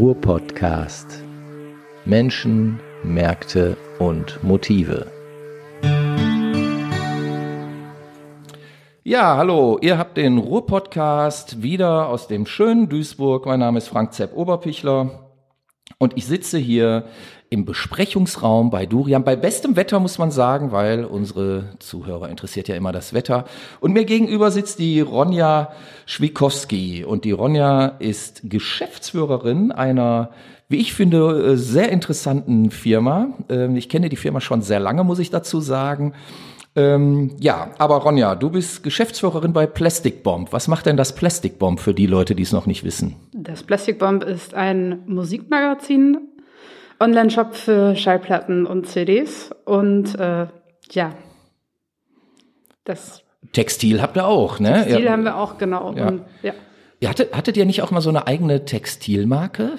Ruhr-Podcast. Menschen, Märkte und Motive. Ja, hallo, ihr habt den Ruhr-Podcast wieder aus dem schönen Duisburg. Mein Name ist Frank Zepp Oberpichler und ich sitze hier im Besprechungsraum bei Durian. Bei bestem Wetter muss man sagen, weil unsere Zuhörer interessiert ja immer das Wetter. Und mir gegenüber sitzt die Ronja Schwikowski. Und die Ronja ist Geschäftsführerin einer, wie ich finde, sehr interessanten Firma. Ähm, ich kenne die Firma schon sehr lange, muss ich dazu sagen. Ähm, ja, aber Ronja, du bist Geschäftsführerin bei Plastic Bomb. Was macht denn das Plastic Bomb für die Leute, die es noch nicht wissen? Das Plastic Bomb ist ein Musikmagazin Online-Shop für Schallplatten und CDs und äh, ja, das Textil habt ihr auch, ne? Textil ja. haben wir auch, genau. Ja. Und, ja. ja hattet, hattet ihr nicht auch mal so eine eigene Textilmarke?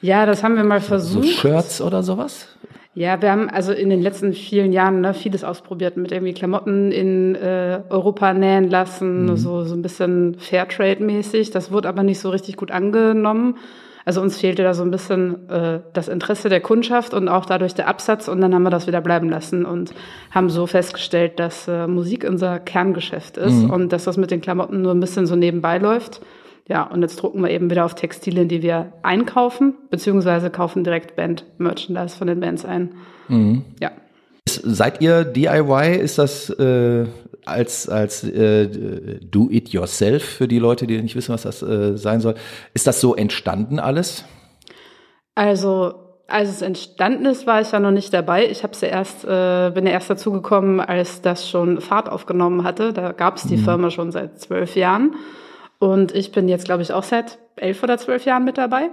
Ja, das haben wir mal versucht. So Shirts oder sowas? Ja, wir haben also in den letzten vielen Jahren ne, vieles ausprobiert mit irgendwie Klamotten in äh, Europa nähen lassen, mhm. so, so ein bisschen Fairtrade-mäßig. Das wurde aber nicht so richtig gut angenommen. Also uns fehlte da so ein bisschen äh, das Interesse der Kundschaft und auch dadurch der Absatz und dann haben wir das wieder bleiben lassen und haben so festgestellt, dass äh, Musik unser Kerngeschäft ist mhm. und dass das mit den Klamotten nur ein bisschen so nebenbei läuft. Ja, und jetzt drucken wir eben wieder auf Textilien, die wir einkaufen, beziehungsweise kaufen direkt Band-Merchandise von den Bands ein. Mhm. Ja. Seid ihr DIY? Ist das äh, als, als äh, Do-it-yourself für die Leute, die nicht wissen, was das äh, sein soll. Ist das so entstanden alles? Also als es entstanden ist, war ich ja noch nicht dabei. Ich habe ja erst, äh, bin ja erst dazugekommen, als das schon Fahrt aufgenommen hatte. Da gab es die mhm. Firma schon seit zwölf Jahren. Und ich bin jetzt, glaube ich, auch seit elf oder zwölf Jahren mit dabei.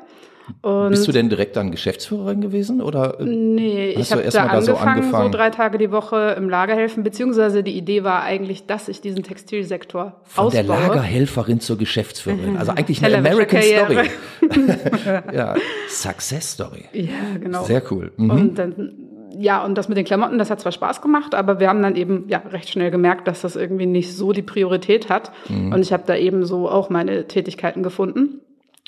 Und Bist du denn direkt dann Geschäftsführerin gewesen oder? Äh, nee, ich habe da, angefangen, so angefangen, so drei Tage die Woche im Lager helfen, beziehungsweise die Idee war eigentlich, dass ich diesen Textilsektor Von ausbaue. der Lagerhelferin zur Geschäftsführerin, also eigentlich eine American Story. ja, Success Story. Ja, genau. Sehr cool. Mhm. Und dann ja, und das mit den Klamotten, das hat zwar Spaß gemacht, aber wir haben dann eben ja recht schnell gemerkt, dass das irgendwie nicht so die Priorität hat. Mhm. Und ich habe da eben so auch meine Tätigkeiten gefunden.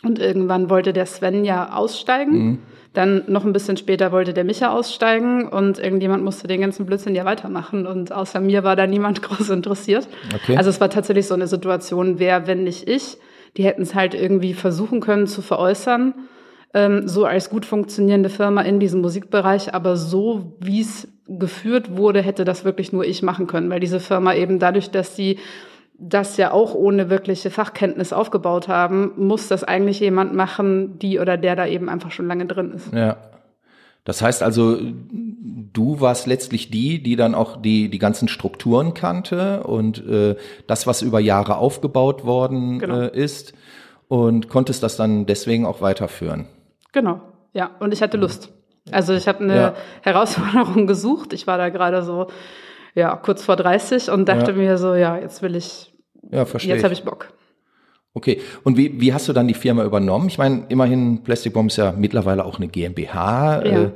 Und irgendwann wollte der Sven ja aussteigen. Mhm. Dann noch ein bisschen später wollte der Micha aussteigen und irgendjemand musste den ganzen Blödsinn ja weitermachen. Und außer mir war da niemand groß interessiert. Okay. Also es war tatsächlich so eine Situation, wer, wenn nicht ich, die hätten es halt irgendwie versuchen können zu veräußern, ähm, so als gut funktionierende Firma in diesem Musikbereich. Aber so, wie es geführt wurde, hätte das wirklich nur ich machen können, weil diese Firma eben dadurch, dass sie das ja auch ohne wirkliche Fachkenntnis aufgebaut haben, muss das eigentlich jemand machen, die oder der da eben einfach schon lange drin ist. Ja. Das heißt also, du warst letztlich die, die dann auch die, die ganzen Strukturen kannte und äh, das, was über Jahre aufgebaut worden genau. äh, ist und konntest das dann deswegen auch weiterführen. Genau, ja. Und ich hatte Lust. Also ich habe eine ja. Herausforderung gesucht. Ich war da gerade so ja, kurz vor 30 und dachte ja. mir so, ja, jetzt will ich, ja, verstehe jetzt habe ich Bock. Okay, und wie, wie hast du dann die Firma übernommen? Ich meine, immerhin, Plastic Bomb ist ja mittlerweile auch eine GmbH. Ja. Äh,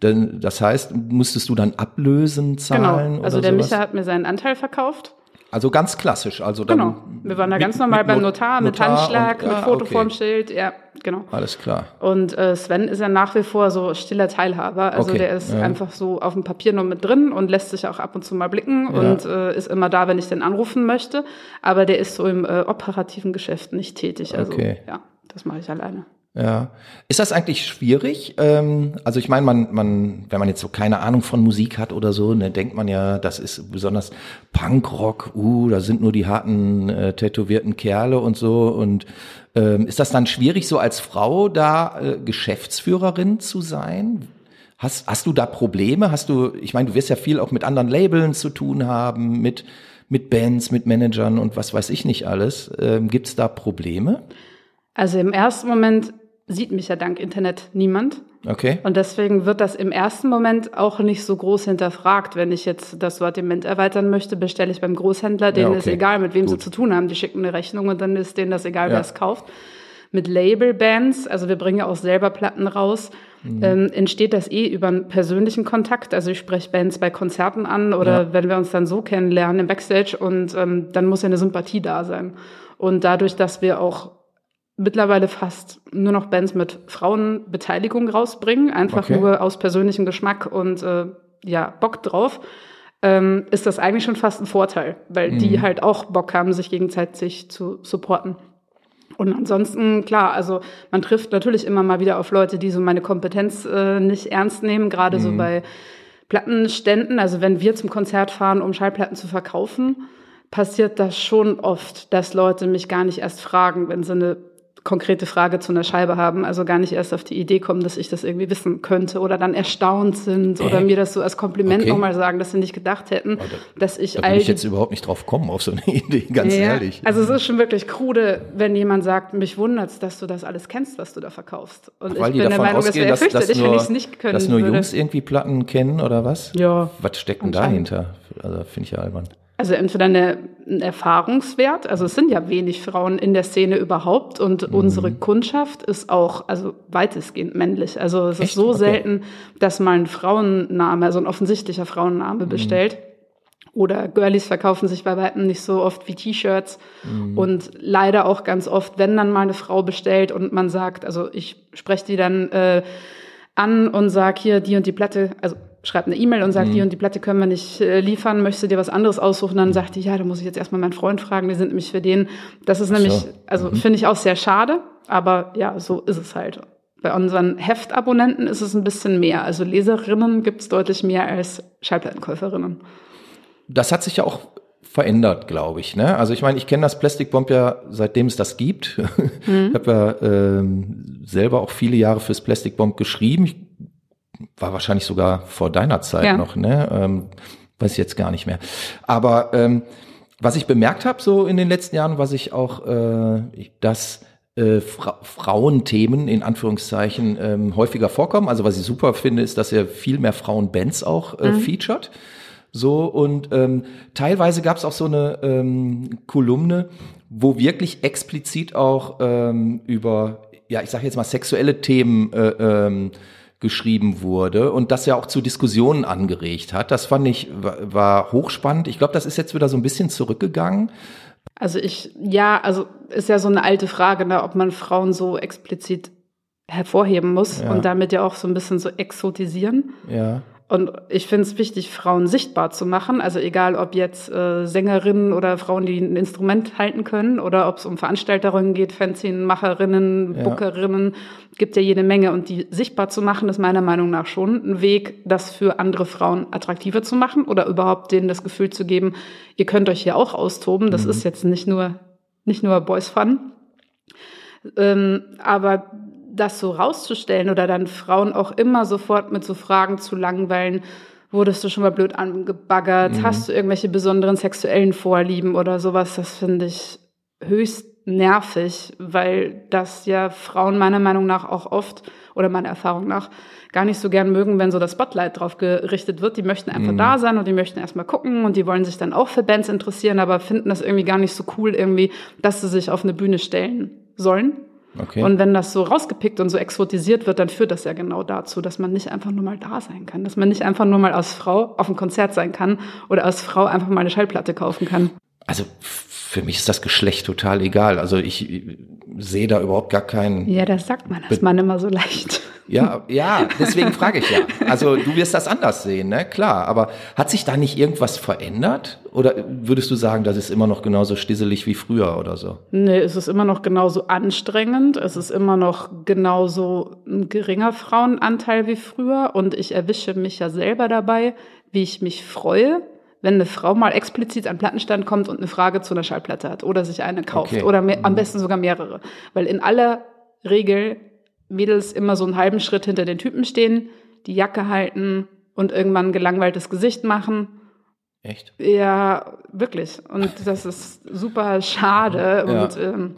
denn, das heißt, musstest du dann Ablösen zahlen? Genau, also der sowas? Micha hat mir seinen Anteil verkauft also ganz klassisch. Also dann genau. Wir waren da ganz normal beim Notar, mit Notar Handschlag, und, mit ah, Foto okay. vorm Schild. Ja, genau. Alles klar. Und äh, Sven ist ja nach wie vor so stiller Teilhaber. Also okay. der ist ja. einfach so auf dem Papier nur mit drin und lässt sich auch ab und zu mal blicken ja. und äh, ist immer da, wenn ich den anrufen möchte. Aber der ist so im äh, operativen Geschäft nicht tätig. Also okay. ja, das mache ich alleine. Ja. Ist das eigentlich schwierig? Ähm, also ich meine, man, man, wenn man jetzt so keine Ahnung von Musik hat oder so, dann denkt man ja, das ist besonders Punkrock, uh, da sind nur die harten, äh, tätowierten Kerle und so. Und ähm, ist das dann schwierig, so als Frau da äh, Geschäftsführerin zu sein? Hast, hast du da Probleme? Hast du, ich meine, du wirst ja viel auch mit anderen Labeln zu tun haben, mit, mit Bands, mit Managern und was weiß ich nicht alles. Ähm, Gibt es da Probleme? Also im ersten Moment sieht mich ja dank Internet niemand. Okay. Und deswegen wird das im ersten Moment auch nicht so groß hinterfragt. Wenn ich jetzt das Sortiment erweitern möchte, bestelle ich beim Großhändler, denen ja, okay. ist egal, mit wem Gut. sie zu tun haben. Die schicken eine Rechnung und dann ist denen das egal, ja. wer es kauft. Mit Label-Bands, also wir bringen ja auch selber Platten raus, mhm. ähm, entsteht das eh über einen persönlichen Kontakt. Also ich spreche Bands bei Konzerten an oder ja. wenn wir uns dann so kennenlernen im Backstage und ähm, dann muss ja eine Sympathie da sein. Und dadurch, dass wir auch mittlerweile fast nur noch Bands mit Frauenbeteiligung rausbringen, einfach Okay. nur aus persönlichem Geschmack und äh, ja, Bock drauf, ähm, ist das eigentlich schon fast ein Vorteil, weil Mhm. die halt auch Bock haben, sich gegenseitig zu supporten. Und ansonsten, klar, also man trifft natürlich immer mal wieder auf Leute, die so meine Kompetenz äh, nicht ernst nehmen, gerade so bei Plattenständen. Also wenn wir zum Konzert fahren, um Schallplatten zu verkaufen, passiert das schon oft, dass Leute mich gar nicht erst fragen, wenn sie eine konkrete Frage zu einer Scheibe haben, also gar nicht erst auf die Idee kommen, dass ich das irgendwie wissen könnte oder dann erstaunt sind oder Äh? mir das so als Kompliment Okay. nochmal sagen, dass sie nicht gedacht hätten, da- dass ich Da all ich jetzt überhaupt nicht drauf kommen, auf so eine Idee, ganz ja, ehrlich. Also es ist schon wirklich krude, wenn jemand sagt, mich wundert's, dass du das alles kennst, was du da verkaufst. Und Weil ich die bin der davon Meinung, es ausgehen, dass, dass, nur, ich es nicht können dass nur würde. Jungs irgendwie Platten kennen oder was? Ja, Was steckt denn dahinter? Also finde ich ja albern. Also entweder eine, ein Erfahrungswert, also es sind ja wenig Frauen in der Szene überhaupt und Mhm. unsere Kundschaft ist auch, also weitestgehend männlich. Also es Echt? ist so Okay. selten, dass mal ein Frauenname, also ein offensichtlicher Frauenname Mhm. bestellt. Oder Girlies verkaufen sich bei weitem nicht so oft wie T-Shirts. Mhm. Und leider auch ganz oft, wenn dann mal eine Frau bestellt und man sagt, also ich spreche die dann äh, an und sag hier die und die Platte, also schreibt eine E-Mail und Mhm. sagt, die und die Platte können wir nicht äh, liefern, möchtest du dir was anderes aussuchen? Dann sagt die, ja, da muss ich jetzt erstmal meinen Freund fragen, die sind nämlich für den. Das ist so. nämlich, also finde ich auch sehr schade, aber ja, so ist es halt. Bei unseren Heftabonnenten ist es ein bisschen mehr. Also Leserinnen gibt es deutlich mehr als Schallplattenkäuferinnen. Das hat sich ja auch verändert, glaube ich. Ne? Also ich meine, ich kenne das Plastic Bomb ja seitdem es das gibt. Ich habe ja ähm, selber auch viele Jahre fürs Plastic Bomb geschrieben. Ich war wahrscheinlich sogar vor deiner Zeit Ja. noch, ne? Ähm, weiß ich jetzt gar nicht mehr. Aber ähm, was ich bemerkt habe so in den letzten Jahren, was ich auch, äh, dass äh, Fra Frauenthemen in Anführungszeichen ähm, häufiger vorkommen. Also was ich super finde, ist, dass er viel mehr Frauenbands auch äh, featured. So und ähm, teilweise gab es auch so eine ähm, Kolumne, wo wirklich explizit auch ähm, über, ja, ich sage jetzt mal sexuelle Themen äh, ähm, geschrieben wurde und das ja auch zu Diskussionen angeregt hat. Das fand ich war, hochspannend. Ich glaube, das ist jetzt wieder so ein bisschen zurückgegangen. Also ich, ja, also ist ja so eine alte Frage, ne, ob man Frauen so explizit hervorheben muss Ja. und damit ja auch so ein bisschen so exotisieren. Ja. Und ich finde es wichtig, Frauen sichtbar zu machen. Also egal, ob jetzt äh, Sängerinnen oder Frauen, die ein Instrument halten können, oder ob es um Veranstalterinnen geht, Fanzinmacherinnen, Ja. Bookerinnen, gibt ja jede Menge. Und die sichtbar zu machen, ist meiner Meinung nach schon ein Weg, das für andere Frauen attraktiver zu machen oder überhaupt denen das Gefühl zu geben, ihr könnt euch hier auch austoben. Das ist jetzt nicht nur, nicht nur Boys Fun. Ähm, aber das so rauszustellen oder dann Frauen auch immer sofort mit so Fragen zu langweilen, wurdest du schon mal blöd angebaggert, hast du irgendwelche besonderen sexuellen Vorlieben oder sowas, das finde ich höchst nervig, weil das ja Frauen meiner Meinung nach auch oft oder meiner Erfahrung nach gar nicht so gern mögen, wenn so das Spotlight drauf gerichtet wird. Die möchten einfach da sein und die möchten erstmal gucken und die wollen sich dann auch für Bands interessieren, aber finden das irgendwie gar nicht so cool irgendwie, dass sie sich auf eine Bühne stellen sollen. Okay. Und wenn das so rausgepickt und so exotisiert wird, dann führt das ja genau dazu, dass man nicht einfach nur mal da sein kann, dass man nicht einfach nur mal als Frau auf einem Konzert sein kann oder als Frau einfach mal eine Schallplatte kaufen kann. Also für mich ist das Geschlecht total egal. Also ich sehe da überhaupt gar keinen. Ja, das sagt man als Mann immer so leicht. Ja, ja, deswegen frage ich ja. Also du wirst das anders sehen, ne? Klar. Aber hat sich da nicht irgendwas verändert? Oder würdest du sagen, das ist immer noch genauso stisselig wie früher oder so? Nee, es ist immer noch genauso anstrengend. Es ist immer noch genauso ein geringer Frauenanteil wie früher. Und ich erwische mich ja selber dabei, wie ich mich freue, wenn eine Frau mal explizit an Plattenstand kommt und eine Frage zu einer Schallplatte hat oder sich eine kauft Okay. oder mehr, am besten sogar mehrere. Weil in aller Regel Mädels immer so einen halben Schritt hinter den Typen stehen, die Jacke halten und irgendwann ein gelangweiltes Gesicht machen. Echt? Ja, wirklich. Und das ist super schade. Ja. Und ähm,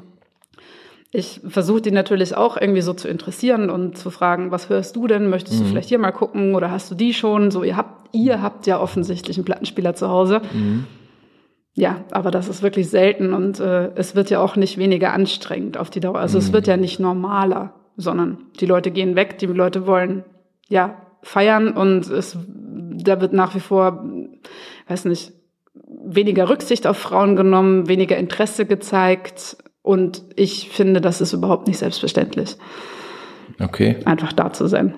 ich versuche die natürlich auch irgendwie so zu interessieren und zu fragen, was hörst du denn? Möchtest Mhm. du vielleicht hier mal gucken oder hast du die schon? So, ihr habt, ihr habt ja offensichtlich einen Plattenspieler zu Hause. Mhm. Ja, aber das ist wirklich selten und äh, es wird ja auch nicht weniger anstrengend auf die Dauer. Also Mhm. es wird ja nicht normaler, sondern die Leute gehen weg, die Leute wollen ja feiern und es da wird nach wie vor, weiß nicht, weniger Rücksicht auf Frauen genommen, weniger Interesse gezeigt Und ich finde, das ist überhaupt nicht selbstverständlich. Okay. Einfach da zu sein.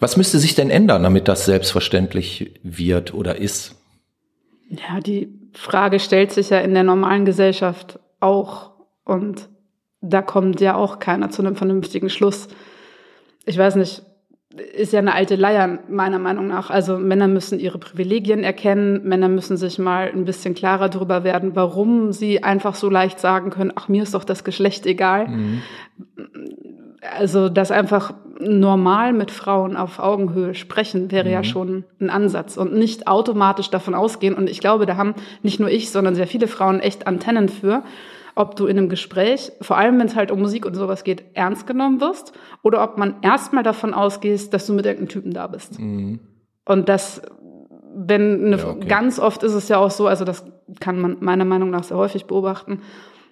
Was müsste sich denn ändern, damit das selbstverständlich wird oder ist? Ja, die Frage stellt sich ja in der normalen Gesellschaft auch. Und da kommt ja auch keiner zu einem vernünftigen Schluss. Ich weiß nicht, ist ja eine alte Leier, meiner Meinung nach. Also Männer müssen ihre Privilegien erkennen, Männer müssen sich mal ein bisschen klarer darüber werden, warum sie einfach so leicht sagen können, ach, mir ist doch das Geschlecht egal. Mhm. Also das einfach normal mit Frauen auf Augenhöhe sprechen, wäre mhm. ja schon ein Ansatz und nicht automatisch davon ausgehen. Und ich glaube, da haben nicht nur ich, sondern sehr viele Frauen echt Antennen für ob du in einem Gespräch, vor allem wenn es halt um Musik und sowas geht, ernst genommen wirst oder ob man erstmal davon ausgehst, dass du mit irgendeinem Typen da bist. Mhm. Und das, wenn eine, ja, okay. ganz oft ist es ja auch so, also das kann man meiner Meinung nach sehr häufig beobachten,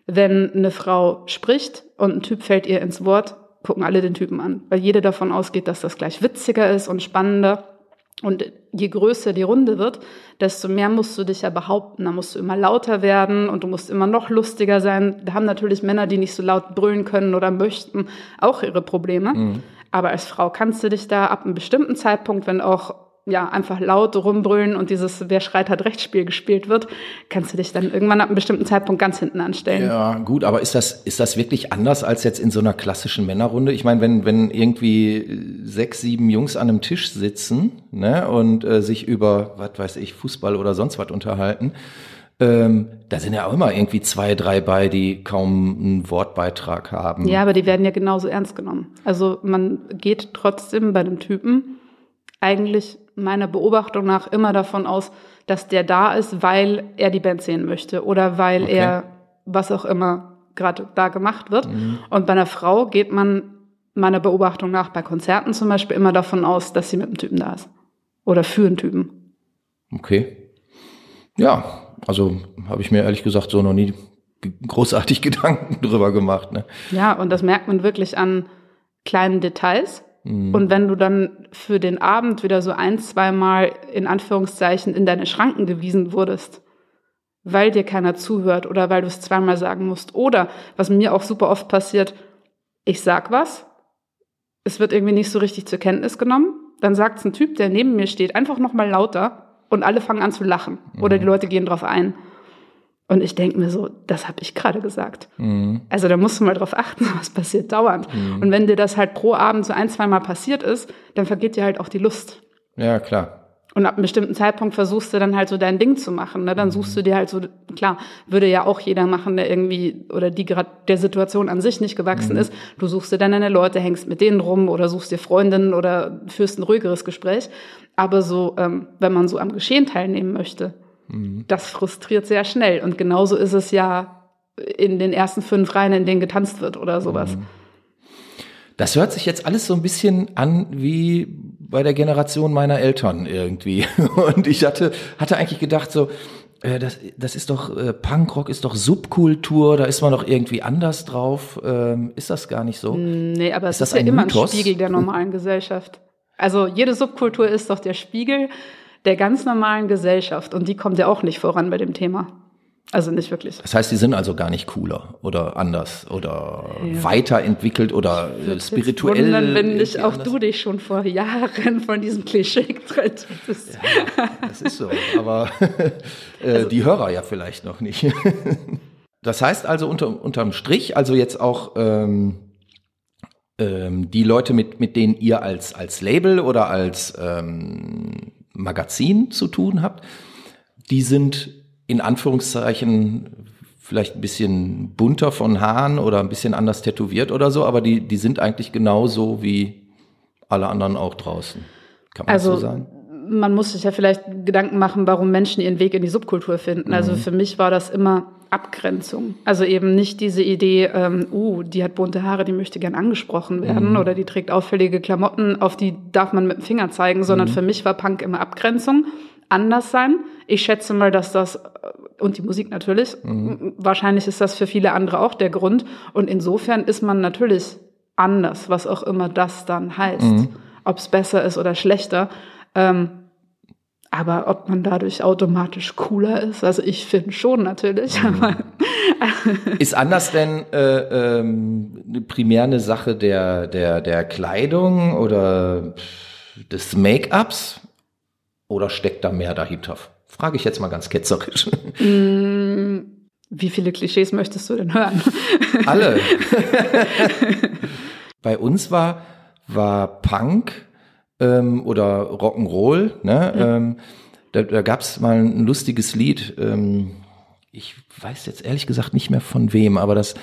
wenn eine Frau spricht und ein Typ fällt ihr ins Wort, gucken alle den Typen an, weil jede davon ausgeht, dass das gleich witziger ist und spannender. Und je größer die Runde wird, desto mehr musst du dich ja behaupten. Da musst du immer lauter werden und du musst immer noch lustiger sein. Da haben natürlich Männer, die nicht so laut brüllen können oder möchten, auch ihre Probleme. Mhm. Aber als Frau kannst du dich da ab einem bestimmten Zeitpunkt, wenn auch ja, einfach laut rumbrüllen und dieses Wer schreit hat Rechtsspiel gespielt wird, kannst du dich dann irgendwann ab einem bestimmten Zeitpunkt ganz hinten anstellen. Ja, gut, aber ist das, ist das wirklich anders als jetzt in so einer klassischen Männerrunde? Ich meine, wenn, wenn irgendwie sechs, sieben Jungs an einem Tisch sitzen ne, und äh, sich über, was weiß ich, Fußball oder sonst was unterhalten, ähm, da sind ja auch immer irgendwie zwei, drei bei, die kaum einen Wortbeitrag haben. Ja, aber die werden ja genauso ernst genommen. Also man geht trotzdem bei dem Typen eigentlich meiner Beobachtung nach immer davon aus, dass der da ist, weil er die Band sehen möchte oder weil okay. er was auch immer gerade da gemacht wird. Mhm. Und bei einer Frau geht man meiner Beobachtung nach bei Konzerten zum Beispiel immer davon aus, dass sie mit einem Typen da ist. Oder für einen Typen. Okay. Ja, also habe ich mir ehrlich gesagt so noch nie großartig Gedanken drüber gemacht. Ne? Ja, und das merkt man wirklich an kleinen Details. Mhm. Und wenn du dann für den Abend wieder so ein, zweimal in Anführungszeichen in deine Schranken gewiesen wurdest, weil dir keiner zuhört oder weil du es zweimal sagen musst. Oder, was mir auch super oft passiert, ich sag was, es wird irgendwie nicht so richtig zur Kenntnis genommen, dann sagt es ein Typ, der neben mir steht, einfach nochmal lauter und alle fangen an zu lachen. Mhm. Oder die Leute gehen drauf ein. Und ich denke mir so, das habe ich gerade gesagt. Mhm. Also da musst du mal drauf achten, was passiert dauernd. Mhm. Und wenn dir das halt pro Abend so ein, zwei Mal passiert ist, dann vergeht dir halt auch die Lust. Ja, klar. Und ab einem bestimmten Zeitpunkt versuchst du dann halt so dein Ding zu machen. Ne? Dann mhm. suchst du dir halt so, klar, würde ja auch jeder machen, der irgendwie oder die gerade der Situation an sich nicht gewachsen mhm. ist. Du suchst dir dann deine Leute, hängst mit denen rum oder suchst dir Freundinnen oder führst ein ruhigeres Gespräch. Aber so, ähm, wenn man so am Geschehen teilnehmen möchte, Mhm. Das frustriert sehr schnell. Und genauso ist es ja in den ersten fünf Reihen, in denen getanzt wird oder sowas. Mhm. Das hört sich jetzt alles so ein bisschen an wie bei der Generation meiner Eltern irgendwie. Und ich hatte, hatte eigentlich gedacht so, äh, das, das ist doch, äh, Punkrock ist doch Subkultur, da ist man doch irgendwie anders drauf. Ähm, ist das gar nicht so? Nee, aber ist es ist ja immer Mythos? ein Spiegel der normalen Gesellschaft. Also jede Subkultur ist doch der Spiegel der ganz normalen Gesellschaft. Und die kommt ja auch nicht voran bei dem Thema. Also nicht wirklich. Das heißt, die sind also gar nicht cooler oder anders oder ja. weiterentwickelt oder spirituell. Jetzt wundern, wenn nicht auch anders. du dich schon vor Jahren von diesem Klischee getrennt hättest. Ja, das ist so. Aber äh, also, die Hörer ja vielleicht noch nicht. das heißt also unter, unterm Strich, also jetzt auch ähm, ähm, die Leute, mit, mit denen ihr als, als Label oder als ähm, Magazin zu tun habt, die sind in Anführungszeichen vielleicht ein bisschen bunter von Haaren oder ein bisschen anders tätowiert oder so, aber die, die sind eigentlich genauso wie alle anderen auch draußen. Kann man also, so sagen? Man muss sich ja vielleicht Gedanken machen, warum Menschen ihren Weg in die Subkultur finden. Also mhm. für mich war das immer Abgrenzung. Also eben nicht diese Idee, ähm, uh, die hat bunte Haare, die möchte gern angesprochen werden mhm. oder die trägt auffällige Klamotten, auf die darf man mit dem Finger zeigen, sondern mhm. für mich war Punk immer Abgrenzung, anders sein. Ich schätze mal, dass das äh, und die Musik natürlich, mhm. wahrscheinlich ist das für viele andere auch der Grund. Und insofern ist man natürlich anders, was auch immer das dann heißt. Mhm. Ob es besser ist oder schlechter. Ähm, Aber ob man dadurch automatisch cooler ist, also ich finde schon natürlich. Mhm. ist anders denn äh, ähm, primär eine Sache der, der, der Kleidung oder des Make-ups oder steckt da mehr dahinter? Frage ich jetzt mal ganz ketzerisch. Mm, wie viele Klischees möchtest du denn hören? Alle. Bei uns war, war Punk ähm, oder Rock'n'Roll. Ne? Ja. Ähm, da da gab es mal ein lustiges Lied. Ähm, ich weiß jetzt ehrlich gesagt nicht mehr von wem, aber das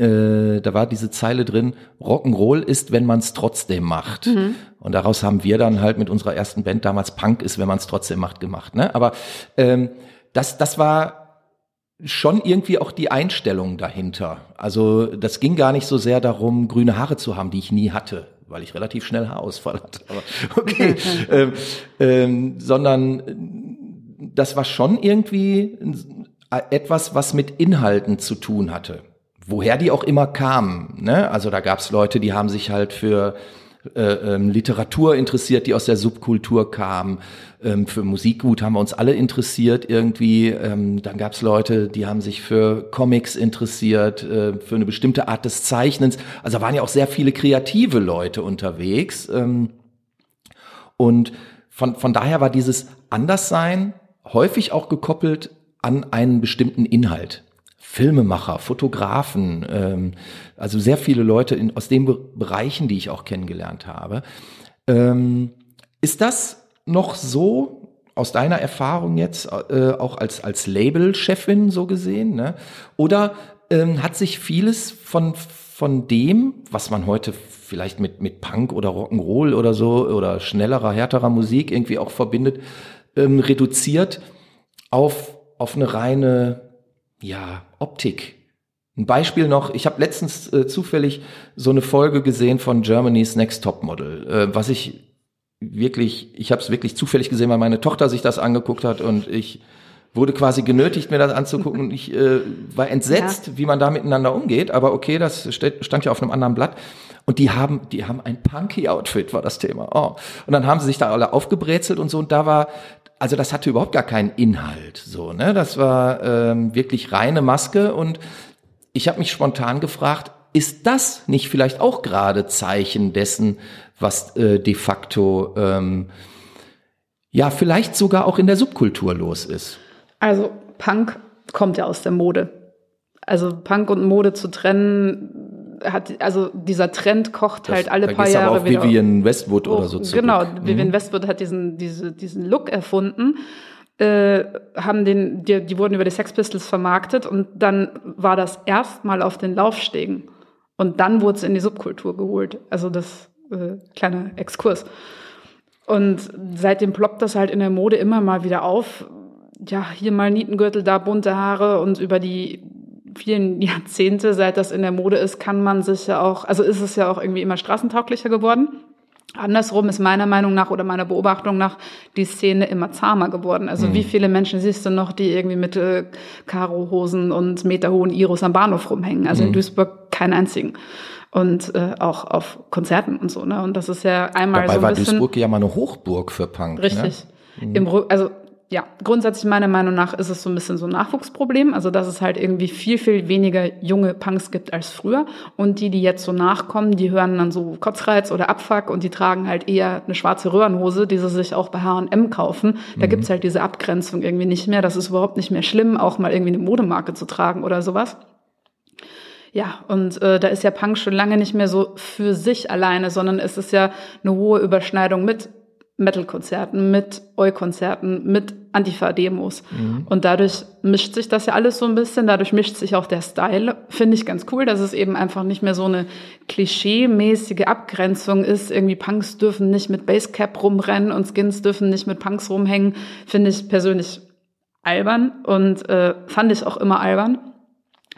äh, da war diese Zeile drin, Rock'n'Roll ist, wenn man es trotzdem macht. Mhm. Und daraus haben wir dann halt mit unserer ersten Band damals Punk ist, wenn man es trotzdem macht, gemacht. Ne? Aber ähm, das, das war schon irgendwie auch die Einstellung dahinter. Also das ging gar nicht so sehr darum, grüne Haare zu haben, die ich nie hatte weil ich relativ schnell Haarausfall hatte. Aber okay. ähm, ähm, sondern das war schon irgendwie etwas, was mit Inhalten zu tun hatte. Woher die auch immer kamen. Ne? Also da gab es Leute, die haben sich halt für äh, ähm, Literatur interessiert, die aus der Subkultur kam. Ähm, für Musikgut haben wir uns alle interessiert irgendwie. Ähm, dann gab es Leute, die haben sich für Comics interessiert, äh, für eine bestimmte Art des Zeichnens. Also waren ja auch sehr viele kreative Leute unterwegs. Ähm, und von, von daher war dieses Anderssein häufig auch gekoppelt an einen bestimmten Inhalt. Filmemacher, Fotografen, ähm, also sehr viele Leute in, aus den Be Bereichen, die ich auch kennengelernt habe. Ähm, ist das noch so aus deiner Erfahrung jetzt äh, auch als, als Label-Chefin so gesehen? Ne? Oder ähm, hat sich vieles von, von dem, was man heute vielleicht mit, mit Punk oder Rock'n'Roll oder so oder schnellerer, härterer Musik irgendwie auch verbindet, ähm, reduziert auf, auf eine reine ja, Optik. Ein Beispiel noch, ich habe letztens äh, zufällig so eine Folge gesehen von Germany's Next Top Model, äh, was ich wirklich, ich habe es wirklich zufällig gesehen, weil meine Tochter sich das angeguckt hat und ich wurde quasi genötigt, mir das anzugucken und ich äh, war entsetzt, ja. wie man da miteinander umgeht, aber okay, das stand ja auf einem anderen Blatt. Und die haben, die haben ein punky Outfit, war das Thema. Oh. Und dann haben sie sich da alle aufgebrezelt und so. Und da war also das hatte überhaupt gar keinen Inhalt. So, ne? Das war ähm, wirklich reine Maske und ich habe mich spontan gefragt, ist das nicht vielleicht auch gerade Zeichen dessen, was äh, de facto ähm, ja vielleicht sogar auch in der Subkultur los ist? Also Punk kommt ja aus der Mode. Also Punk und Mode zu trennen, hat, also dieser Trend kocht das, halt alle paar Jahre aber auch wieder. Vivian Westwood oder so zurück. Genau, Vivian mhm. Westwood hat diesen, diese, diesen Look erfunden. Äh, haben den, die, die wurden über die Sex Pistols vermarktet und dann war das erstmal auf den Laufstegen. Und dann wurde es in die Subkultur geholt. Also das äh, kleine Exkurs. Und seitdem ploppt das halt in der Mode immer mal wieder auf. Ja, hier mal Nietengürtel, da bunte Haare und über die vielen Jahrzehnte, seit das in der Mode ist, kann man sich ja auch, also ist es ja auch irgendwie immer straßentauglicher geworden. Andersrum ist meiner Meinung nach oder meiner Beobachtung nach die Szene immer zahmer geworden. Also mhm. wie viele Menschen siehst du noch, die irgendwie mit äh, Karo-Hosen und meterhohen Iros am Bahnhof rumhängen? Also mhm. in Duisburg keinen einzigen. Und äh, auch auf Konzerten und so. Ne? Und das ist ja einmal Dabei so ein war bisschen, Duisburg ja mal eine Hochburg für Punk. Ne? Richtig. Ne? Im, also ja, grundsätzlich meiner Meinung nach ist es so ein bisschen so ein Nachwuchsproblem. Also, dass es halt irgendwie viel, viel weniger junge Punks gibt als früher. Und die, die jetzt so nachkommen, die hören dann so Kotzreiz oder Abfuck und die tragen halt eher eine schwarze Röhrenhose, die sie sich auch bei H&M kaufen. Da mhm. gibt's halt diese Abgrenzung irgendwie nicht mehr. Das ist überhaupt nicht mehr schlimm, auch mal irgendwie eine Modemarke zu tragen oder sowas. Ja, und äh, da ist ja Punk schon lange nicht mehr so für sich alleine, sondern es ist ja eine hohe Überschneidung mit Metal-Konzerten, mit Oi-Konzerten, mit Antifa-Demos. Mhm. Und dadurch mischt sich das ja alles so ein bisschen. Dadurch mischt sich auch der Style. Finde ich ganz cool, dass es eben einfach nicht mehr so eine klischee-mäßige Abgrenzung ist. Irgendwie Punks dürfen nicht mit Basecap rumrennen und Skins dürfen nicht mit Punks rumhängen. Finde ich persönlich albern und äh, fand ich auch immer albern.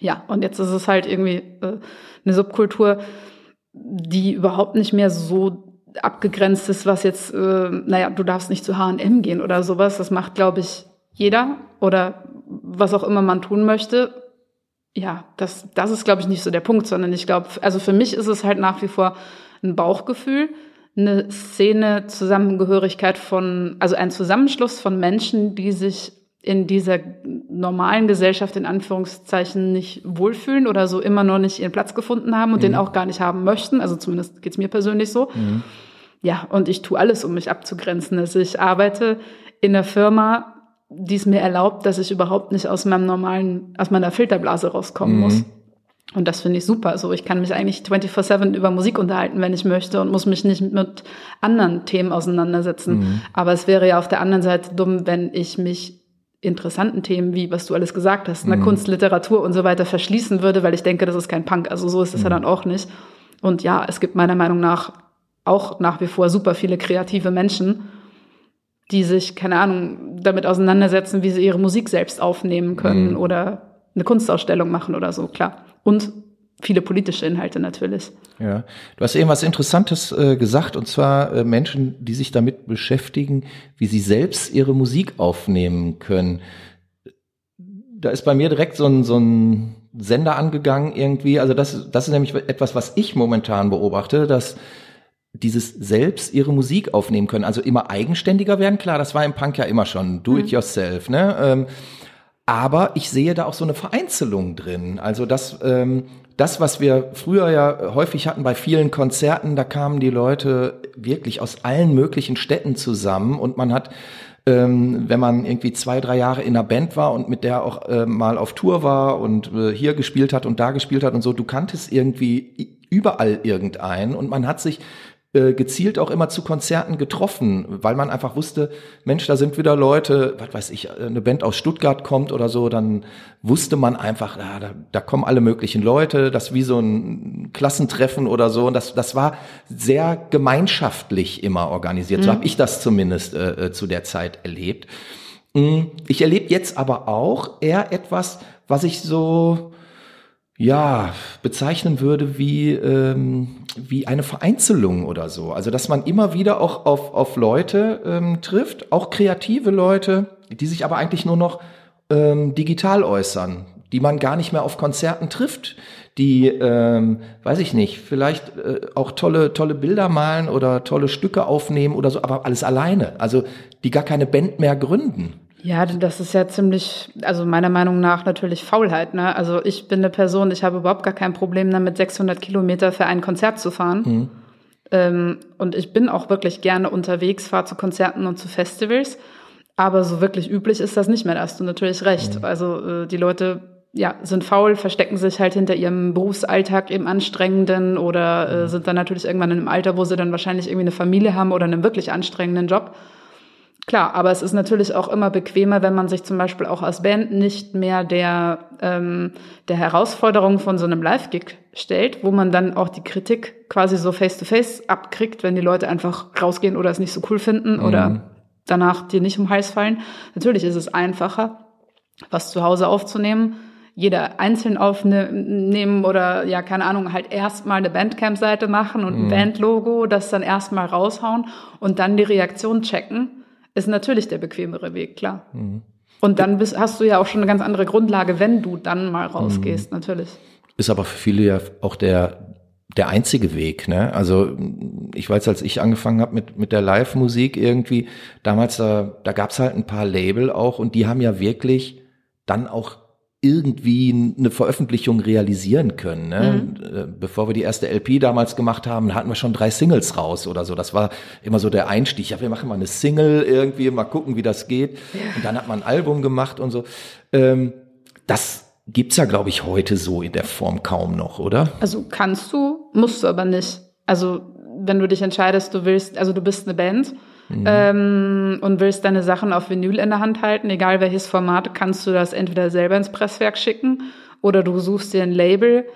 Ja, und jetzt ist es halt irgendwie äh, eine Subkultur, die überhaupt nicht mehr so abgegrenzt ist, was jetzt, äh, naja, du darfst nicht zu H&M gehen oder sowas. Das macht, glaube ich, jeder oder was auch immer man tun möchte. Ja, das, das ist, glaube ich, nicht so der Punkt, sondern ich glaube, also für mich ist es halt nach wie vor ein Bauchgefühl. eine Szene, Zusammengehörigkeit von, also ein Zusammenschluss von Menschen, die sich in dieser normalen Gesellschaft in Anführungszeichen nicht wohlfühlen oder so immer noch nicht ihren Platz gefunden haben und mhm. den auch gar nicht haben möchten. Also zumindest geht's mir persönlich so. Mhm. Ja, und ich tue alles, um mich abzugrenzen. Also ich arbeite in einer Firma, die es mir erlaubt, dass ich überhaupt nicht aus meinem normalen, aus meiner Filterblase rauskommen mhm. muss. Und das finde ich super. So, ich kann mich eigentlich 24-7 über Musik unterhalten, wenn ich möchte und muss mich nicht mit anderen Themen auseinandersetzen. Mhm. Aber es wäre ja auf der anderen Seite dumm, wenn ich mich interessanten Themen, wie was du alles gesagt hast, ne, mhm. Kunst, Literatur und so weiter verschließen würde, weil ich denke, das ist kein Punk. Also so ist es mhm. ja dann auch nicht. Und ja, es gibt meiner Meinung nach auch nach wie vor super viele kreative Menschen, die sich, keine Ahnung, damit auseinandersetzen, wie sie ihre Musik selbst aufnehmen können mhm. oder eine Kunstausstellung machen oder so, klar. Und viele politische Inhalte natürlich. Ja, du hast eben was Interessantes äh, gesagt, und zwar äh, Menschen, die sich damit beschäftigen, wie sie selbst ihre Musik aufnehmen können. Da ist bei mir direkt so ein, so ein Sender angegangen irgendwie. Also das, das ist nämlich etwas, was ich momentan beobachte, dass dieses selbst ihre Musik aufnehmen können, also immer eigenständiger werden. Klar, das war im Punk ja immer schon, do it mhm. yourself, ne? Ähm, aber ich sehe da auch so eine Vereinzelung drin. Also das, ähm, das, was wir früher ja häufig hatten bei vielen Konzerten, da kamen die Leute wirklich aus allen möglichen Städten zusammen und man hat ähm, wenn man irgendwie zwei, drei Jahre in einer Band war und mit der auch äh, mal auf Tour war und äh, hier gespielt hat und da gespielt hat und so, du kanntest irgendwie überall irgendeinen und man hat sich äh, gezielt auch immer zu Konzerten getroffen, weil man einfach wusste, Mensch, da sind wieder Leute, was weiß ich, eine Band aus Stuttgart kommt oder so, dann wusste man einfach, ja, da, da kommen alle möglichen Leute, das wie so ein Klassentreffen oder so. Und das, das war sehr gemeinschaftlich immer organisiert. Mhm. So habe ich das zumindest äh, äh, zu der Zeit erlebt. Mm, ich erlebe jetzt aber auch eher etwas, was ich so ja, bezeichnen würde wie, ähm, wie eine Vereinzelung oder so. Also, dass man immer wieder auch auf, auf Leute ähm, trifft, auch kreative Leute, die sich aber eigentlich nur noch ähm, digital äußern, die man gar nicht mehr auf Konzerten trifft, die, ähm, weiß ich nicht, vielleicht äh, auch tolle, tolle Bilder malen oder tolle Stücke aufnehmen oder so, aber alles alleine. Also, die gar keine Band mehr gründen. Ja, das ist ja ziemlich, also meiner Meinung nach natürlich Faulheit. Ne? Also ich bin eine Person, ich habe überhaupt gar kein Problem damit, 600 Kilometer für ein Konzert zu fahren. Mhm. Ähm, und ich bin auch wirklich gerne unterwegs, fahre zu Konzerten und zu Festivals. Aber so wirklich üblich ist das nicht mehr, da hast du natürlich recht. Mhm. Also äh, die Leute ja, sind faul, verstecken sich halt hinter ihrem Berufsalltag im anstrengenden oder äh, mhm. sind dann natürlich irgendwann in einem Alter, wo sie dann wahrscheinlich irgendwie eine Familie haben oder einen wirklich anstrengenden Job. Klar, aber es ist natürlich auch immer bequemer, wenn man sich zum Beispiel auch als Band nicht mehr der, ähm, der Herausforderung von so einem Live-Gig stellt, wo man dann auch die Kritik quasi so face-to-face -face abkriegt, wenn die Leute einfach rausgehen oder es nicht so cool finden mhm. oder danach dir nicht um Hals fallen. Natürlich ist es einfacher, was zu Hause aufzunehmen, jeder einzeln aufnehmen oder ja, keine Ahnung, halt erstmal eine Bandcamp-Seite machen und ein mhm. Bandlogo, das dann erstmal raushauen und dann die Reaktion checken ist natürlich der bequemere Weg, klar. Mhm. Und dann bist, hast du ja auch schon eine ganz andere Grundlage, wenn du dann mal rausgehst, mhm. natürlich. Ist aber für viele ja auch der, der einzige Weg, ne? Also ich weiß, als ich angefangen habe mit mit der Live-Musik irgendwie, damals da da gab's halt ein paar Label auch und die haben ja wirklich dann auch irgendwie eine Veröffentlichung realisieren können. Ne? Mhm. Äh, bevor wir die erste LP damals gemacht haben, hatten wir schon drei Singles raus oder so. Das war immer so der Einstieg. Ja, wir machen mal eine Single irgendwie, mal gucken, wie das geht. Und dann hat man ein Album gemacht und so. Ähm, das gibt's ja, glaube ich, heute so in der Form kaum noch, oder? Also kannst du, musst du aber nicht. Also wenn du dich entscheidest, du willst, also du bist eine Band mhm. ähm, und willst deine Sachen auf Vinyl in der Hand halten, egal welches Format, kannst du das entweder selber ins Presswerk schicken oder du suchst dir ein Label,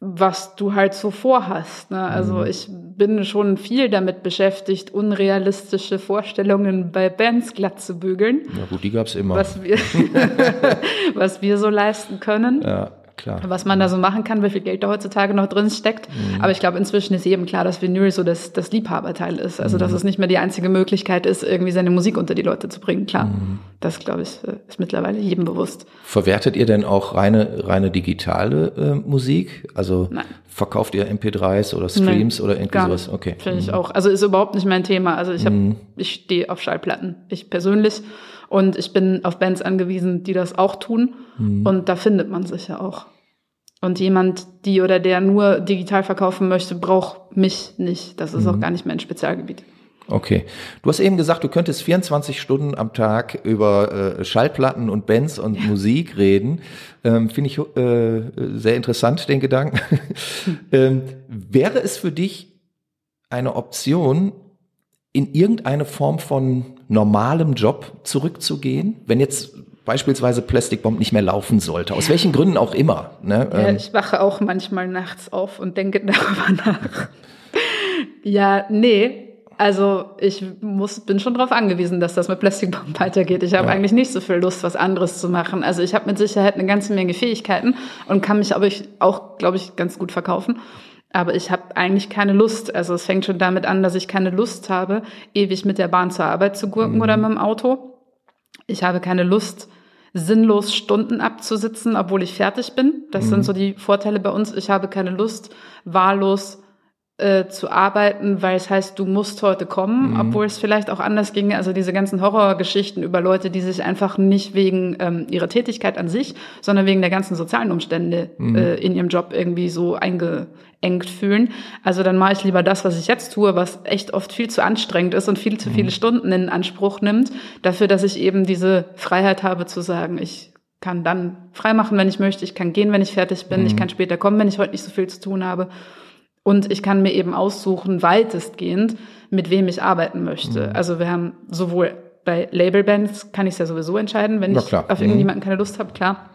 was du halt so vorhast. Ne? Also mhm. ich bin schon viel damit beschäftigt, unrealistische Vorstellungen bei Bands glatt zu bügeln. Ja gut, die gab's immer. Was wir, was wir so leisten können. Ja klar. Was man da so machen kann, wie viel Geld da heutzutage noch drin steckt. Mhm. Aber ich glaube, inzwischen ist jedem klar, dass Vinyl so das, das Liebhaberteil ist. Also, mhm. dass es nicht mehr die einzige Möglichkeit ist, irgendwie seine Musik unter die Leute zu bringen. Klar. Mhm. Das, glaube ich, ist mittlerweile jedem bewusst. Verwertet ihr denn auch reine, reine digitale äh, Musik? Also, Nein. verkauft ihr MP3s oder Streams Nee, oder irgendwie sowas? Okay. Finde ich auch. Also ist überhaupt nicht mein Thema. Also ich habe, Mhm. ich stehe auf Schallplatten, ich persönlich. Und ich bin auf Bands angewiesen, die das auch tun. Mhm. Und da findet man sich ja auch. Und jemand, die oder der nur digital verkaufen möchte, braucht mich nicht. Das Mhm. ist auch gar nicht mein Spezialgebiet. Okay. Du hast eben gesagt, du könntest 24 Stunden am Tag über äh, Schallplatten und Bands und Musik reden. Ähm, Finde ich äh, sehr interessant, den Gedanken. ähm, wäre es für dich eine Option, in irgendeine Form von normalem Job zurückzugehen? Wenn jetzt beispielsweise Plastic Bomb nicht mehr laufen sollte, aus welchen Gründen auch immer. Ne? Ja, Ähm, ich wache auch manchmal nachts auf und denke darüber nach. ja, nee. Also ich muss, bin schon darauf angewiesen, dass das mit Plastic Bomb weitergeht. Ich habe Ja. eigentlich nicht so viel Lust, was anderes zu machen. Also ich habe mit Sicherheit eine ganze Menge Fähigkeiten und kann mich aber auch, glaube ich, ganz gut verkaufen. Aber ich habe eigentlich keine Lust. Also es fängt schon damit an, dass ich keine Lust habe, ewig mit der Bahn zur Arbeit zu gurken oder mit dem Auto. Ich habe keine Lust, sinnlos Stunden abzusitzen, obwohl ich fertig bin. Das sind so die Vorteile bei uns. Ich habe keine Lust, wahllos äh, zu arbeiten, weil es heißt, du musst heute kommen, obwohl es vielleicht auch anders ginge. Also diese ganzen Horrorgeschichten über Leute, die sich einfach nicht wegen ähm, ihrer Tätigkeit an sich, sondern wegen der ganzen sozialen Umstände äh, in ihrem Job irgendwie so eingeengt fühlen. Also dann mache ich lieber das, was ich jetzt tue, was echt oft viel zu anstrengend ist und viel zu viele Stunden in Anspruch nimmt, dafür, dass ich eben diese Freiheit habe zu sagen, ich kann dann frei machen, wenn ich möchte, ich kann gehen, wenn ich fertig bin, ich kann später kommen, wenn ich heute nicht so viel zu tun habe. Und ich kann mir eben aussuchen, weitestgehend, mit wem ich arbeiten möchte. Also wir haben sowohl bei Labelbands kann ich es ja sowieso entscheiden, wenn ich auf Mhm. irgendjemanden keine Lust habe, klar.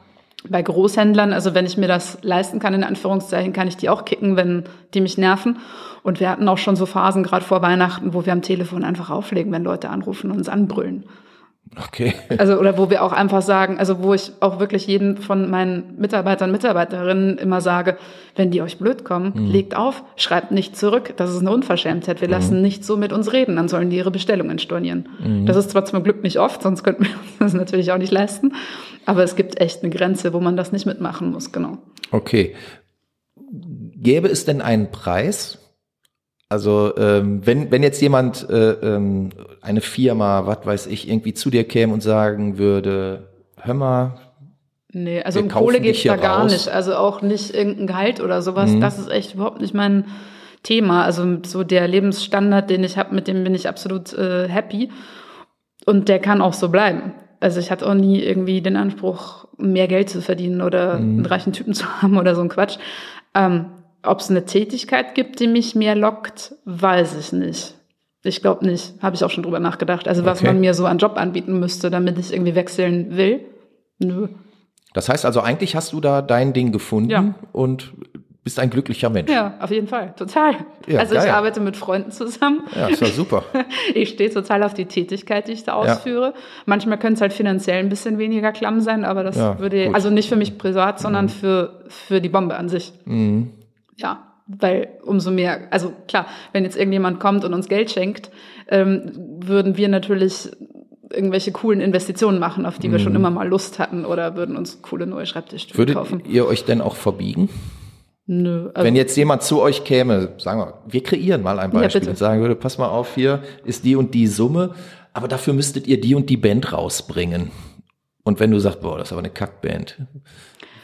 Bei Großhändlern, also wenn ich mir das leisten kann, in Anführungszeichen, kann ich die auch kicken, wenn die mich nerven. Und wir hatten auch schon so Phasen, gerade vor Weihnachten, wo wir am Telefon einfach auflegen, wenn Leute anrufen und uns anbrüllen. Okay. Also, oder wo wir auch einfach sagen, also wo ich auch wirklich jedem von meinen Mitarbeitern, Mitarbeiterinnen immer sage, wenn die euch blöd kommen, legt auf, schreibt nicht zurück. Das ist eine Unverschämtheit. Wir lassen nicht so mit uns reden, dann sollen die ihre Bestellungen stornieren. Das ist zwar zum Glück nicht oft, sonst könnten wir uns das natürlich auch nicht leisten. Aber es gibt echt eine Grenze, wo man das nicht mitmachen muss, genau. Okay. Gäbe es denn einen Preis? Also ähm, wenn, wenn jetzt jemand, äh, ähm, eine Firma, was weiß ich, irgendwie zu dir käme und sagen würde, hör mal, Nee, also um Kohle hier da gar raus. nicht. Also auch nicht irgendein Gehalt oder sowas. Mhm. Das ist echt überhaupt nicht mein Thema. Also so der Lebensstandard, den ich habe, mit dem bin ich absolut äh, happy. Und der kann auch so bleiben. Also ich hatte auch nie irgendwie den Anspruch, mehr Geld zu verdienen oder Mhm. einen reichen Typen zu haben oder so ein Quatsch. Ähm, Ob es eine Tätigkeit gibt, die mich mehr lockt, weiß ich nicht. Ich glaube nicht. Habe ich auch schon drüber nachgedacht. Also was Okay. man mir so an Job anbieten müsste, damit ich irgendwie wechseln will. Nö. das heißt also eigentlich hast du da dein Ding gefunden Ja. und bist ein glücklicher Mensch. Ja, auf jeden Fall. Total. Ja, also geil. ich arbeite mit Freunden zusammen. Ja, ist ja super. Ich stehe total auf die Tätigkeit, die ich da ausführe. Manchmal könnte es halt finanziell ein bisschen weniger klamm sein, aber das Ja, würde, gut. Mhm. also nicht für mich privat, sondern für, für die Bombe an sich. Ja, weil umso mehr, also klar, wenn jetzt irgendjemand kommt und uns Geld schenkt, ähm, würden wir natürlich irgendwelche coolen Investitionen machen, auf die wir schon immer mal Lust hatten oder würden uns coole neue Schreibtischstühle Mhm. Würdet kaufen. ihr euch denn auch verbiegen? Nö. Also, Wenn jetzt jemand zu euch käme, sagen wir, wir kreieren mal ein Ja, Beispiel bitte. und sagen würde, pass mal auf, hier ist die und die Summe, aber dafür müsstet ihr die und die Band rausbringen. Und wenn du sagst, boah, das ist aber eine Kackband,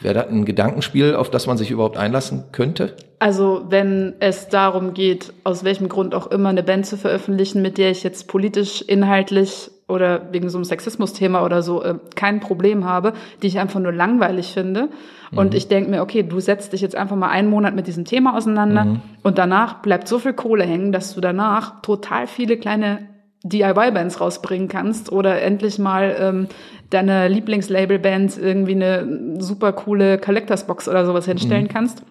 wäre das ein Gedankenspiel, auf das man sich überhaupt einlassen könnte? Also wenn es darum geht, aus welchem Grund auch immer eine Band zu veröffentlichen, mit der ich jetzt politisch, inhaltlich oder wegen so einem Sexismus-Thema oder so äh, kein Problem habe, die ich einfach nur langweilig finde. Und ich denke mir, okay, du setzt dich jetzt einfach mal einen Monat mit diesem Thema auseinander und danach bleibt so viel Kohle hängen, dass du danach total viele kleine DIY-Bands rausbringen kannst oder endlich mal ähm, deine Lieblingslabel-Bands irgendwie eine super coole Collectors-Box oder sowas hinstellen kannst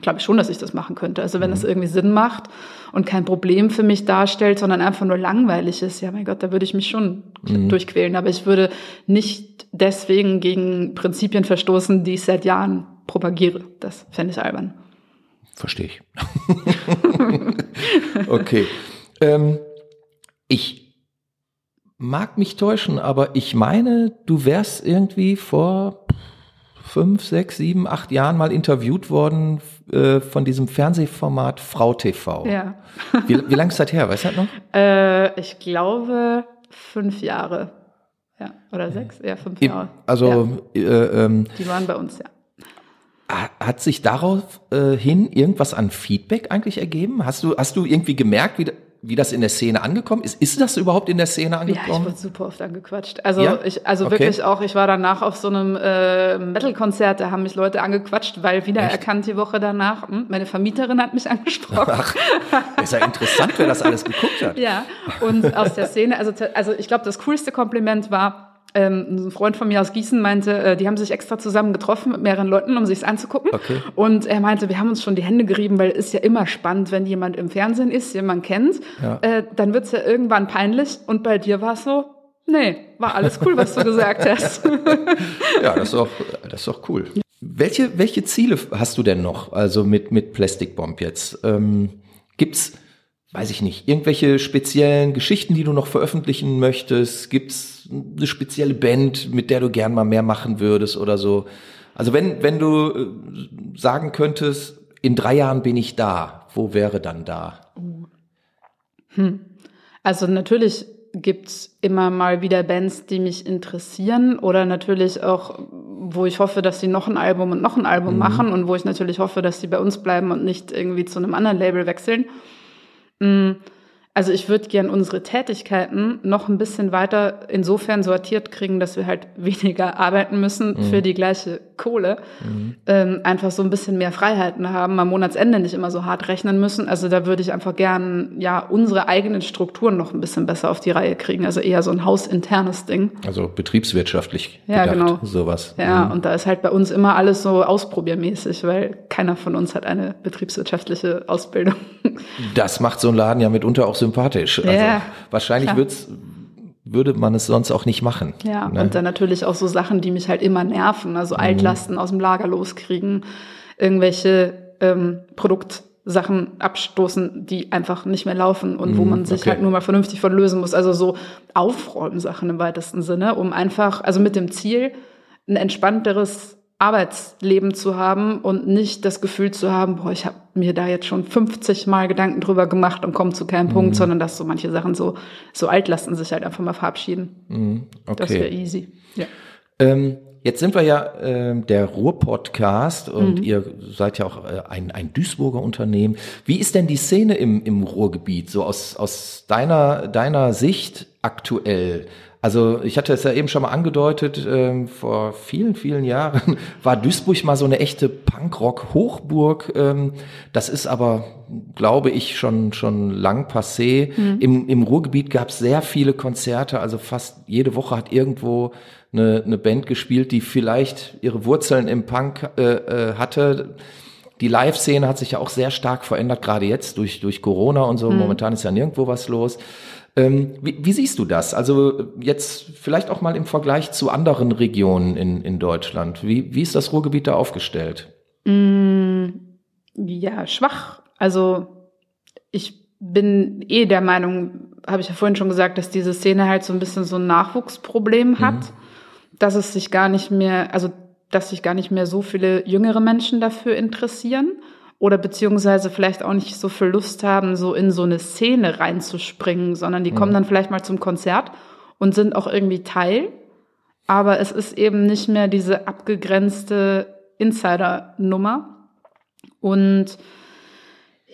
glaube ich schon, dass ich das machen könnte. Also wenn Mhm. es irgendwie Sinn macht und kein Problem für mich darstellt, sondern einfach nur langweilig ist, ja mein Gott, da würde ich mich schon Mhm. durchquälen. Aber ich würde nicht deswegen gegen Prinzipien verstoßen, die ich seit Jahren propagiere. Das fände ich albern. Verstehe ich. okay. Ähm, ich mag mich täuschen, aber ich meine, du wärst irgendwie vor fünf, sechs, sieben, acht Jahren mal interviewt worden äh, von diesem Fernsehformat Frau TV. Ja. Wie, wie lange ist das her? Weißt du das noch? Äh, ich glaube fünf Jahre. Ja, oder sechs? Ja, fünf Jahre. Also ja. äh, ähm, die waren bei uns, ja. Hat sich darauf äh, hin irgendwas an Feedback eigentlich ergeben? Hast du, hast du irgendwie gemerkt, wie, wie das in der Szene angekommen ist? Ist das überhaupt in der Szene angekommen? Ja, ich wurde super oft angequatscht. Also Ja? ich, also Okay. wirklich auch, ich war danach auf so einem äh, Metal-Konzert, da haben mich Leute angequatscht, weil wiedererkannt die Woche danach, hm, meine Vermieterin hat mich angesprochen. Ach, ist ja interessant, wer das alles geguckt hat. Ja, und aus der Szene, also, also ich glaube, das coolste Kompliment war, ähm, ein Freund von mir aus Gießen meinte, äh, die haben sich extra zusammen getroffen mit mehreren Leuten, um sich's anzugucken. Okay. Und er meinte, wir haben uns schon die Hände gerieben, weil es ist ja immer spannend, wenn jemand im Fernsehen ist, den man kennt, Ja. äh, dann wird's ja irgendwann peinlich. Und bei dir war es so, nee, war alles cool, was du gesagt hast. Ja, das ist doch, das ist doch cool. Welche, welche Ziele hast du denn noch? Also mit, mit Plastic Bomb jetzt? Ähm, gibt's, weiß ich nicht, irgendwelche speziellen Geschichten, die du noch veröffentlichen möchtest? Gibt's eine spezielle Band, mit der du gern mal mehr machen würdest oder so? Also wenn, wenn du äh, sagen könntest, in drei Jahren bin ich da, wo wäre dann da? Also natürlich gibt's immer mal wieder Bands, die mich interessieren oder natürlich auch, wo ich hoffe, dass sie noch ein Album und noch ein Album machen und wo ich natürlich hoffe, dass sie bei uns bleiben und nicht irgendwie zu einem anderen Label wechseln. Mm, Also ich würde gern unsere Tätigkeiten noch ein bisschen weiter insofern sortiert kriegen, dass wir halt weniger arbeiten müssen für die gleiche Kohle. Ähm, einfach so ein bisschen mehr Freiheiten haben, am Monatsende nicht immer so hart rechnen müssen. Also da würde ich einfach gern ja unsere eigenen Strukturen noch ein bisschen besser auf die Reihe kriegen. Also eher so ein hausinternes Ding. Also betriebswirtschaftlich Ja, gedacht, genau. sowas. Ja, und da ist halt bei uns immer alles so ausprobiermäßig, weil keiner von uns hat eine betriebswirtschaftliche Ausbildung. Das macht so ein Laden ja mitunter auch sympathisch. Also Ja, wahrscheinlich klar. wird's, würde man es sonst auch nicht machen. Ja, ne? und dann natürlich auch so Sachen, die mich halt immer nerven. Also Altlasten aus dem Lager loskriegen, irgendwelche ähm, Produktsachen abstoßen, die einfach nicht mehr laufen und wo man sich okay. halt nur mal vernünftig von lösen muss. Also so Aufräumen-Sachen im weitesten Sinne, um einfach, also mit dem Ziel, ein entspannteres Arbeitsleben zu haben und nicht das Gefühl zu haben, boah, ich habe mir da jetzt schon 50 Mal Gedanken drüber gemacht und komme zu keinem Mhm. Punkt, sondern dass so manche Sachen so, so Altlasten sich halt einfach mal verabschieden. Das wäre okay. easy. Ja. Ähm, jetzt sind wir ja ähm, der Ruhr-Podcast und Mhm. ihr seid ja auch äh, ein, ein Duisburger Unternehmen. Wie ist denn die Szene im, im Ruhrgebiet, so aus, aus deiner, deiner Sicht aktuell? Also ich hatte es ja eben schon mal angedeutet, ähm, vor vielen, vielen Jahren war Duisburg mal so eine echte Punkrock-Hochburg. Ähm, das ist aber, glaube ich, schon, schon lang passé. Im, Im Ruhrgebiet gab es sehr viele Konzerte, also fast jede Woche hat irgendwo eine, eine Band gespielt, die vielleicht ihre Wurzeln im Punk äh, äh, hatte. Die Live-Szene hat sich ja auch sehr stark verändert, gerade jetzt durch, durch Corona und so. Momentan ist ja nirgendwo was los. Ähm, wie, wie siehst du das? Also jetzt vielleicht auch mal im Vergleich zu anderen Regionen in, in Deutschland. Wie, wie ist das Ruhrgebiet da aufgestellt? Ja, schwach. Also ich bin eh der Meinung, habe ich ja vorhin schon gesagt, dass diese Szene halt so ein bisschen so ein Nachwuchsproblem hat, dass es sich gar nicht mehr, also dass sich gar nicht mehr so viele jüngere Menschen dafür interessieren oder beziehungsweise vielleicht auch nicht so viel Lust haben, so in so eine Szene reinzuspringen, sondern die kommen dann vielleicht mal zum Konzert und sind auch irgendwie Teil, aber es ist eben nicht mehr diese abgegrenzte Insider-Nummer. Und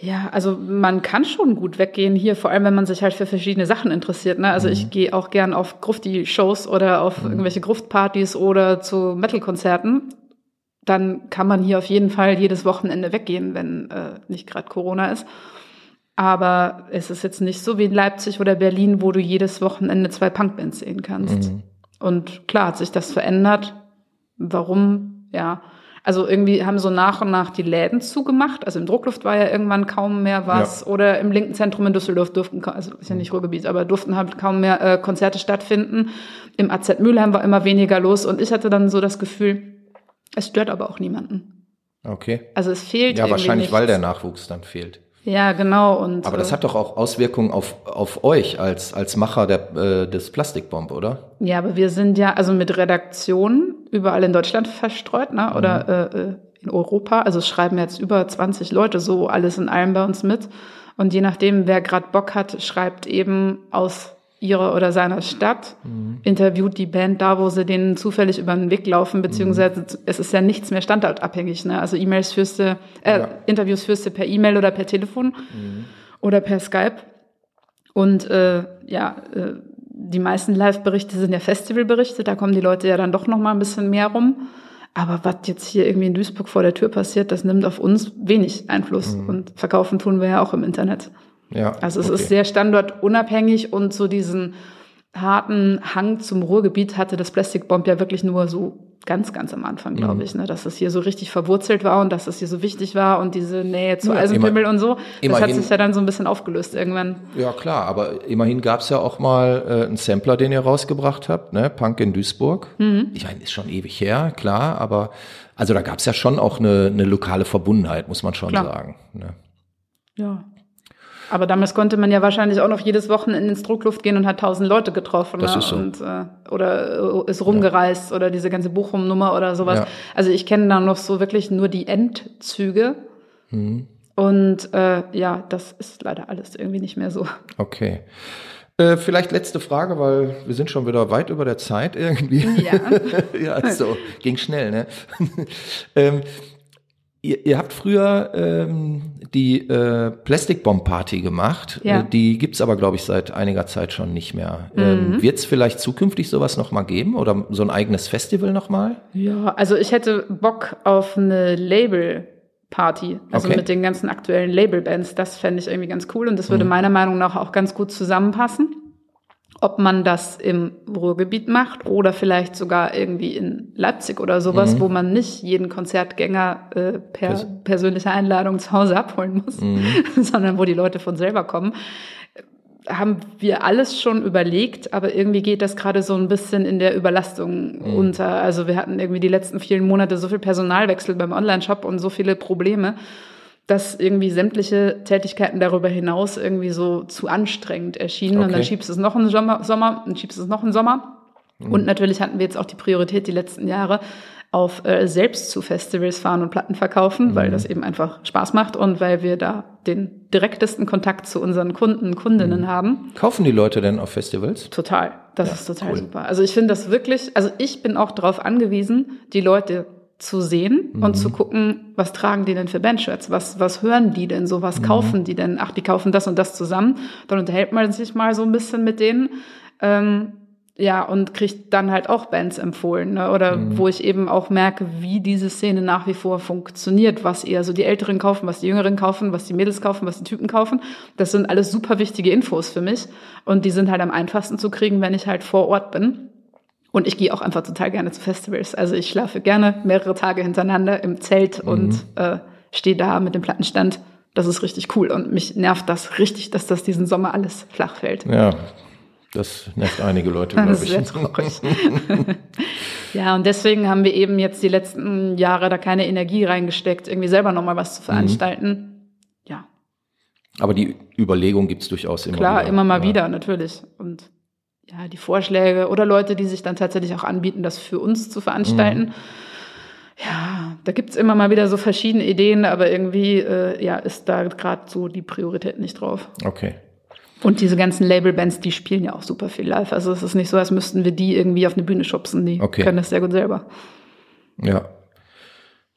ja, also man kann schon gut weggehen hier, vor allem wenn man sich halt für verschiedene Sachen interessiert. Ne? Also ich gehe auch gern auf Grufti-Shows oder auf irgendwelche Gruftpartys oder zu Metal-Konzerten. Dann kann man hier auf jeden Fall jedes Wochenende weggehen, wenn äh, nicht gerade Corona ist. Aber es ist jetzt nicht so wie in Leipzig oder Berlin, wo du jedes Wochenende zwei Punkbands sehen kannst. Und klar hat sich das verändert. Warum? Ja. Also irgendwie haben so nach und nach die Läden zugemacht. Also im Druckluft war ja irgendwann kaum mehr was. Oder im linken Zentrum in Düsseldorf durften, also ist ja nicht Ruhrgebiet, aber durften halt kaum mehr äh, Konzerte stattfinden. Im AZ Mülheim war immer weniger los. Und ich hatte dann so das Gefühl, es stört aber auch niemanden. Okay. Also es fehlt Ja, wahrscheinlich, nichts. weil der Nachwuchs dann fehlt. Ja, genau. Und, Aber das äh, hat doch auch Auswirkungen auf, auf euch als, als Macher der, äh, des Plastikbomb, oder? Ja, aber wir sind ja also mit Redaktionen überall in Deutschland verstreut, ne? oder Mhm. äh, äh, in Europa. Also es schreiben jetzt über 20 Leute so alles in allem bei uns mit. Und je nachdem, wer gerade Bock hat, schreibt eben aus ihrer oder seiner Stadt, Mhm. interviewt die Band da, wo sie denen zufällig über den Weg laufen, beziehungsweise Mhm. es ist ja nichts mehr standortabhängig. Ne? Also E-Mails führst du, äh, Ja. Interviews führst du per E-Mail oder per Telefon oder per Skype. Und äh, ja, äh, die meisten Live-Berichte sind ja Festivalberichte, da kommen die Leute ja dann doch noch mal ein bisschen mehr rum. Aber was jetzt hier irgendwie in Duisburg vor der Tür passiert, das nimmt auf uns wenig Einfluss. Und verkaufen tun wir ja auch im Internet. Ja. Also es okay. ist sehr standortunabhängig und so diesen harten Hang zum Ruhrgebiet hatte das Plastic Bomb ja wirklich nur so ganz, ganz am Anfang, glaube Mhm. ich, ne? dass es hier so richtig verwurzelt war und dass es hier so wichtig war und diese Nähe zu Ja, Eisenpimmel immer- und so. Das hat sich ja dann so ein bisschen aufgelöst irgendwann. Ja, klar, aber immerhin gab es ja auch mal äh, einen Sampler, den ihr rausgebracht habt, ne? Punk in Duisburg. Mhm. Ich meine, ist schon ewig her, klar, aber also da gab es ja schon auch eine, eine lokale Verbundenheit, muss man schon Klar. sagen. Ne? Ja. Aber damals konnte man ja wahrscheinlich auch noch jedes Wochenende ins Druckluft gehen und hat tausend Leute getroffen. Das ne? ist so. und, äh, oder äh, ist rumgereist oder diese ganze Bochum-Nummer oder sowas. Ja. Also ich kenne da noch so wirklich nur die Endzüge. Mhm. Und äh, ja, das ist leider alles irgendwie nicht mehr so. Okay. Äh, vielleicht letzte Frage, weil wir sind schon wieder weit über der Zeit irgendwie. Ja. ja, so, ging schnell, ne? ähm, ihr, ihr habt früher ähm, die äh, Plastikbomb-Party gemacht. Ja. Äh, die gibt's aber, glaube ich, seit einiger Zeit schon nicht mehr. Ähm, Mhm. Wird's vielleicht zukünftig sowas noch mal geben oder so ein eigenes Festival noch mal? Ja, also ich hätte Bock auf eine Label-Party, also Okay. mit den ganzen aktuellen Label-Bands. Das fände ich irgendwie ganz cool und das würde meiner Meinung nach auch ganz gut zusammenpassen. Ob man das im Ruhrgebiet macht oder vielleicht sogar irgendwie in Leipzig oder sowas, wo man nicht jeden Konzertgänger äh, per Pers- persönlicher Einladung zu Hause abholen muss, sondern wo die Leute von selber kommen. Haben wir alles schon überlegt, aber irgendwie geht das gerade so ein bisschen in der Überlastung unter. Also wir hatten irgendwie die letzten vielen Monate so viel Personalwechsel beim Online-Shop und so viele Probleme, dass irgendwie sämtliche Tätigkeiten darüber hinaus irgendwie so zu anstrengend erschienen. Und Okay. dann schiebst du es noch einen Sommer, Sommer und schiebst es noch einen Sommer. Und natürlich hatten wir jetzt auch die Priorität die letzten Jahre auf äh, selbst zu Festivals fahren und Platten verkaufen, weil das eben einfach Spaß macht und weil wir da den direktesten Kontakt zu unseren Kunden, Kundinnen haben. Kaufen die Leute denn auf Festivals? Total. Das ist total super. Also ich finde das wirklich, also ich bin auch darauf angewiesen, die Leute zu sehen und zu gucken, was tragen die denn für Bandshirts? Was, was hören die denn so? Was kaufen die denn? Ach, die kaufen das und das zusammen. Dann unterhält man sich mal so ein bisschen mit denen. Ähm, ja, und kriegt dann halt auch Bands empfohlen. Ne? Oder wo ich eben auch merke, wie diese Szene nach wie vor funktioniert, was eher so die Älteren kaufen, was die Jüngeren kaufen, was die Mädels kaufen, was die Typen kaufen. Das sind alles super wichtige Infos für mich. Und die sind halt am einfachsten zu kriegen, wenn ich halt vor Ort bin. Und ich gehe auch einfach total gerne zu Festivals. Also ich schlafe gerne mehrere Tage hintereinander im Zelt und äh, stehe da mit dem Plattenstand. Das ist richtig cool. Und mich nervt das richtig, dass das diesen Sommer alles flach fällt. Ja, das nervt einige Leute, glaube ich. sehr traurig. ja, und deswegen haben wir eben jetzt die letzten Jahre da keine Energie reingesteckt, irgendwie selber nochmal was zu veranstalten. Ja, Aber die Überlegung gibt's durchaus immer klar, wieder. immer mal Ja. wieder, natürlich. Und ja, die Vorschläge oder Leute, die sich dann tatsächlich auch anbieten, das für uns zu veranstalten. Ja, da gibt's immer mal wieder so verschiedene Ideen, aber irgendwie äh, ja, ist da gerade so die Priorität nicht drauf. Okay. Und diese ganzen Labelbands, die spielen ja auch super viel live. Also es ist nicht so, als müssten wir die irgendwie auf eine Bühne schubsen. Die Okay. können das sehr gut selber. Ja.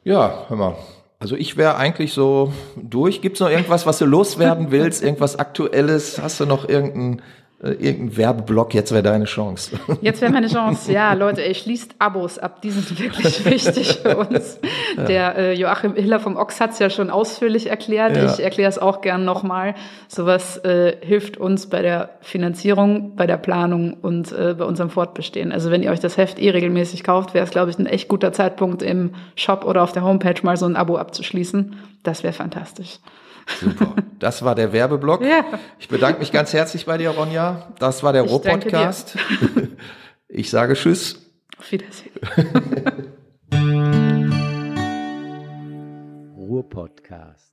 Ja, hör mal. Also ich wäre eigentlich so durch. Gibt's noch irgendwas, was du loswerden willst? Irgendwas Aktuelles? Hast du noch irgendeinen irgendein Werbeblock? Jetzt wäre deine Chance. Jetzt wäre meine Chance. Ja, Leute, ey, schließt Abos ab. Die sind wirklich wichtig für uns. Der äh, Joachim Hiller vom Ochs hat's ja schon ausführlich erklärt. Ja. Ich erkläre es auch gern nochmal. Sowas äh, hilft uns bei der Finanzierung, bei der Planung und äh, bei unserem Fortbestehen. Also wenn ihr euch das Heft eh regelmäßig kauft, wäre es, glaube ich, ein echt guter Zeitpunkt im Shop oder auf der Homepage mal so ein Abo abzuschließen. Das wäre fantastisch. Super. Das war der Werbeblock. Ja. Ich bedanke mich ganz herzlich bei dir, Ronja. Das war der. Roh-Podcast. Ich sage Tschüss. Auf Wiedersehen. Ruhr-Podcast.